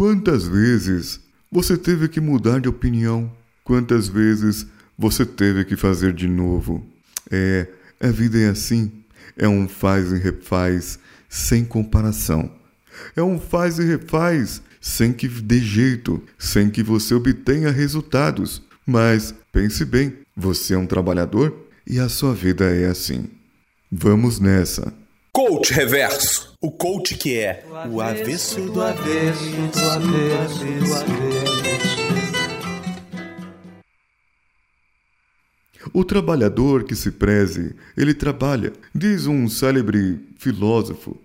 Quantas vezes você teve que mudar de opinião? Quantas vezes você teve que fazer de novo? É, a vida é assim. É um faz e refaz sem comparação. É um faz e refaz sem que dê jeito, sem que você obtenha resultados. Mas pense bem, você é um trabalhador e a sua vida é assim. Vamos nessa. Coach Reverso. O coach que é o avesso do avesso do avesso do avesso. O trabalhador que se preze, ele trabalha, diz um célebre filósofo.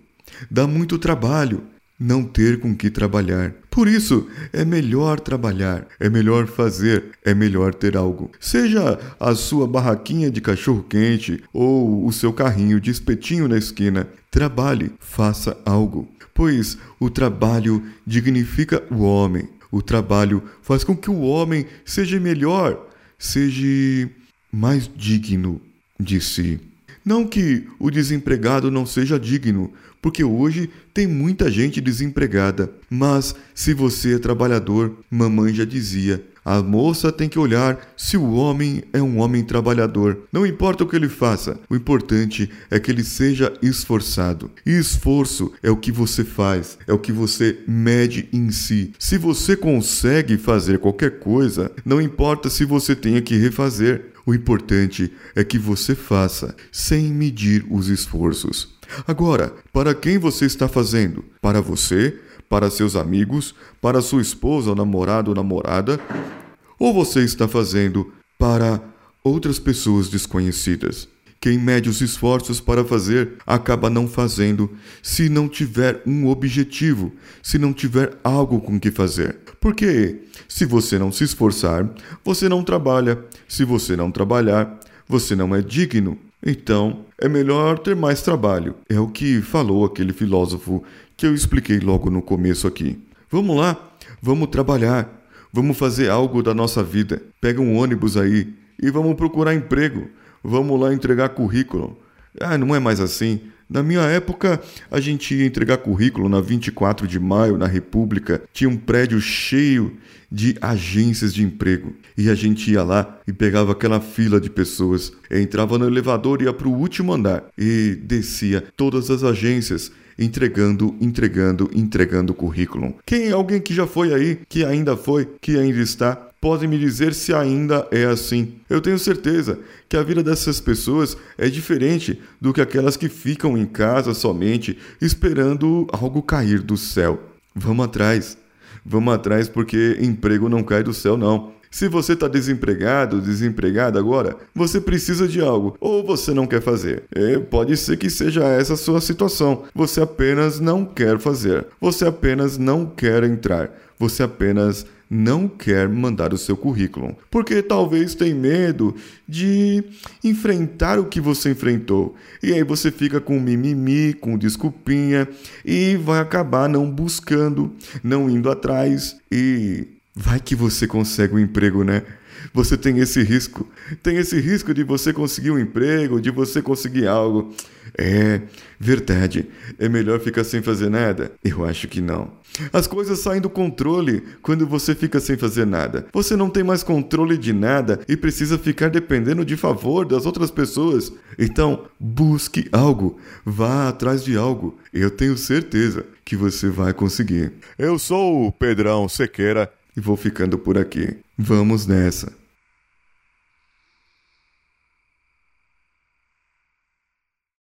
Dá muito trabalho não ter com que trabalhar. Por isso, é melhor trabalhar, é melhor fazer, é melhor ter algo. Seja a sua barraquinha de cachorro-quente ou o seu carrinho de espetinho na esquina, trabalhe, faça algo. Pois o trabalho dignifica o homem. O trabalho faz com que o homem seja melhor, seja mais digno de si. Não que o desempregado não seja digno, porque hoje tem muita gente desempregada. Mas se você é trabalhador, mamãe já dizia, a moça tem que olhar se o homem é um homem trabalhador. Não importa o que ele faça, o importante é que ele seja esforçado. E esforço é o que você faz, é o que você mede em si. Se você consegue fazer qualquer coisa, não importa se você tenha que refazer. O importante é que você faça sem medir os esforços. Agora, para quem você está fazendo? Para você? Para seus amigos? Para sua esposa, namorado ou namorada? Ou você está fazendo para outras pessoas desconhecidas? Quem mede os esforços para fazer acaba não fazendo se não tiver um objetivo, se não tiver algo com que fazer. Porque se você não se esforçar, você não trabalha. Se você não trabalhar, você não é digno. Então, é melhor ter mais trabalho. É o que falou aquele filósofo que eu expliquei logo no começo aqui. Vamos lá, vamos trabalhar, vamos fazer algo da nossa vida. Pega um ônibus aí e vamos procurar emprego. Vamos lá entregar currículo. Ah, não é mais assim. Na minha época, a gente ia entregar currículo na 24 de maio, na República. Tinha um prédio cheio de agências de emprego. E a gente ia lá e pegava aquela fila de pessoas. Entrava no elevador, ia para o último andar e descia todas as agências entregando, entregando, entregando currículo. Quem é alguém que já foi aí, que ainda foi, que ainda está? Pode me dizer se ainda é assim. Eu tenho certeza que a vida dessas pessoas é diferente do que aquelas que ficam em casa somente esperando algo cair do céu. Vamos atrás. Vamos atrás porque emprego não cai do céu, não. Se você está desempregado, desempregada agora, você precisa de algo ou você não quer fazer. E pode ser que seja essa a sua situação. Você apenas não quer fazer. Você apenas não quer entrar. Você apenas não quer mandar o seu currículo, porque talvez tem medo de enfrentar o que você enfrentou. E aí você fica com mimimi, com desculpinha e vai acabar não buscando, não indo atrás e vai que você consegue um emprego, né? Você tem esse risco. Tem esse risco de você conseguir um emprego, de você conseguir algo. É verdade. É melhor ficar sem fazer nada? Eu acho que não. As coisas saem do controle quando você fica sem fazer nada. Você não tem mais controle de nada e precisa ficar dependendo de favor das outras pessoas. Então, busque algo, vá atrás de algo. Eu tenho certeza que você vai conseguir. Eu sou o Pedrão Sequeira e vou ficando por aqui. Vamos nessa.